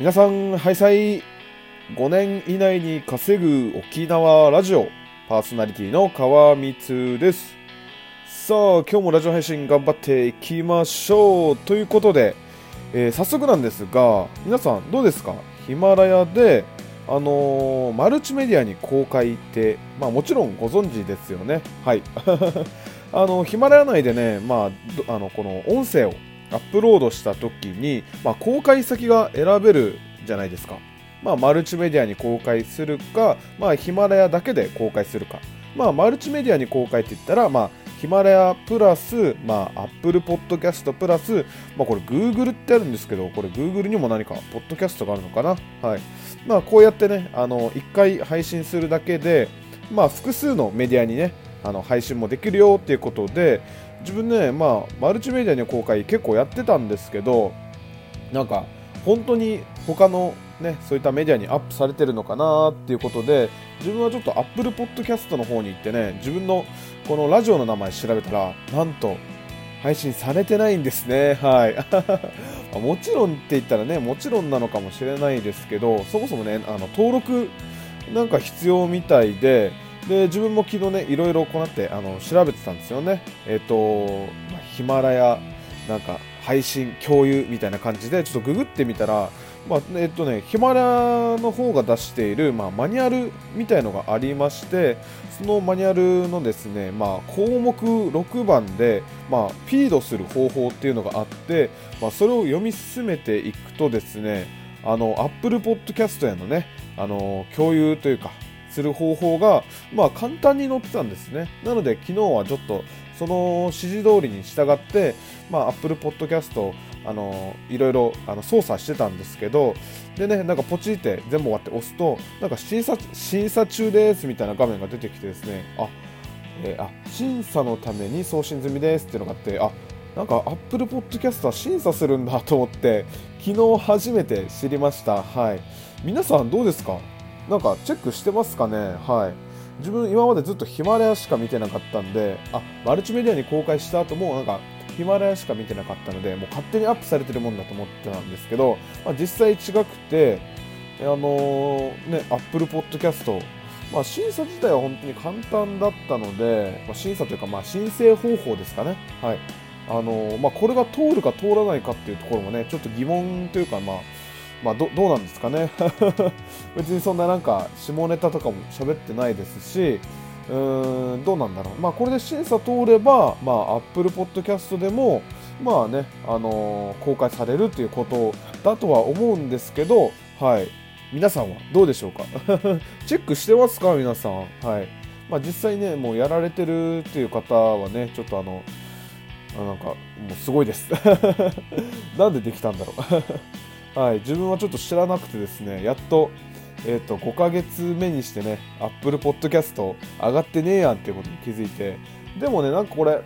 皆さん、ハイサイ5年以内に稼ぐ沖縄ラジオパーソナリティの川光です。さあ、今日もラジオ配信頑張っていきましょうということで、えー早速なんですが、皆さんどうですか？ヒマラヤで、あのーマルチメディアに公開って、まあもちろんご存知ですよね。はい。あの、ヒマラヤ内でね、まあ、あの、この音声をアップロードした時に、まあ、公開先が選べるじゃないですか。まあ、マルチメディアに公開するか、まあ、ヒマラヤだけで公開するか。まあ、マルチメディアに公開って言ったら、まあ、ヒマラヤプラス、まあ、アップルポッドキャストプラス、まあ、これ Google ってあるんですけど、これ Google にも何かポッドキャストがあるのかな。はい。まあ、こうやってね、あの、一回配信するだけで、まあ、複数のメディアにね、あの配信もできるよっていうことで、自分ね、まあ、マルチメディアの公開結構やってたんですけど、なんか、本当に他のね、そういったメディアにアップされてるのかなっていうことで、自分はちょっと Apple Podcast の方に行ってね、自分のこのラジオの名前調べたら、なんと、配信されてないんですね。はい。もちろんって言ったらね、もちろんなのかもしれないですけど、そもそもね、あの登録なんか必要みたいで、で自分も昨日ね、いろいろこうなってあの調べてたんですよね。えっ、と、ヒマラヤなんか配信共有みたいな感じで、ちょっとググってみたら、まあ、えっとね、ヒマラヤの方が出している、まあ、マニュアルみたいのがありまして、そのマニュアルのですね、まあ、項目6番で、まあ、フィードする方法っていうのがあって、まあ、それを読み進めていくとですね、あの、Apple Podcast へのね、あの、共有というか、する方法が、まあ、簡単に載ってたんですね。なので、昨日はちょっと、その指示通りに従って、まあ、Apple Podcast あのいろいろあの操作してたんですけどでねなんかポチって全部終わって押すとなんか審査審査中ですみたいな画面が出てきてですねあ、えーあ審査のために送信済みですっていうのがあってあなんか Apple Podcast は審査するんだと思って昨日初めて知りました。はい。皆さんどうですか？なんかチェックしてますかね？はい。自分今までずっとヒマラヤしか見てなかったんであマルチメディアに公開した後もなんかヒマラヤしか見てなかったのでもう勝手にアップされてるもんだと思ってたんですけど、まあ、実際違くてあのーね Apple Podcast まあ、審査自体は本当に簡単だったので、まあ、審査というか、まあ、申請方法ですかね、はい。あのーまあ、これが通るか通らないかっていうところもねちょっと疑問というか、まあまあ、どどうなんですかね。別にそんななんか下ネタとかも喋ってないですしうーんどうなんだろう、まあ、これで審査通れば、まあ、Apple Podcast でも、まあねあのー公開されるということだとは思うんですけど、はい、皆さんはどうでしょうか？チェックしてますか？皆さん、はい。まあ、実際ねもうやられてるっていう方はねちょっとあのなんかもうすごいです。なんでできたんだろう。はい自分はちょっと知らなくてですねやっとえー、と5ヶ月目にしてね Apple Podcast 上がってねえやんっていうことに気づいてでもねなんかこれ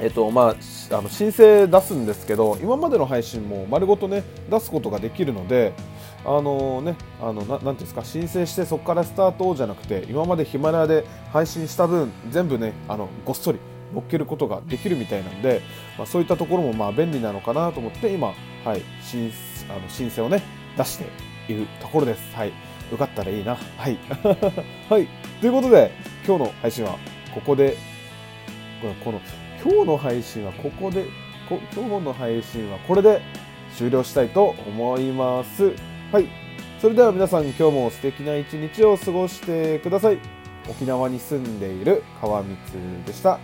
えっとまあ、あの申請出すんですけど今までの配信も丸ごとね出すことができるのであのねあのなんていうんですか申請してそこからスタートじゃなくて今までヒマラヤで配信した分全部ねあのごっそり乗っけることができるみたいなんで、まあ、そういったところもまあ便利なのかなと思って今、はい、申請あの申請をね出しているところです。はい、よかったらいいな。はい、はい、ということで今日の配信はここでこのこの今日の配信はここでこ今日の配信はこれで終了したいと思います。はい。それでは皆さん今日も素敵な一日を過ごしてください。沖縄に住んでいる川光でした。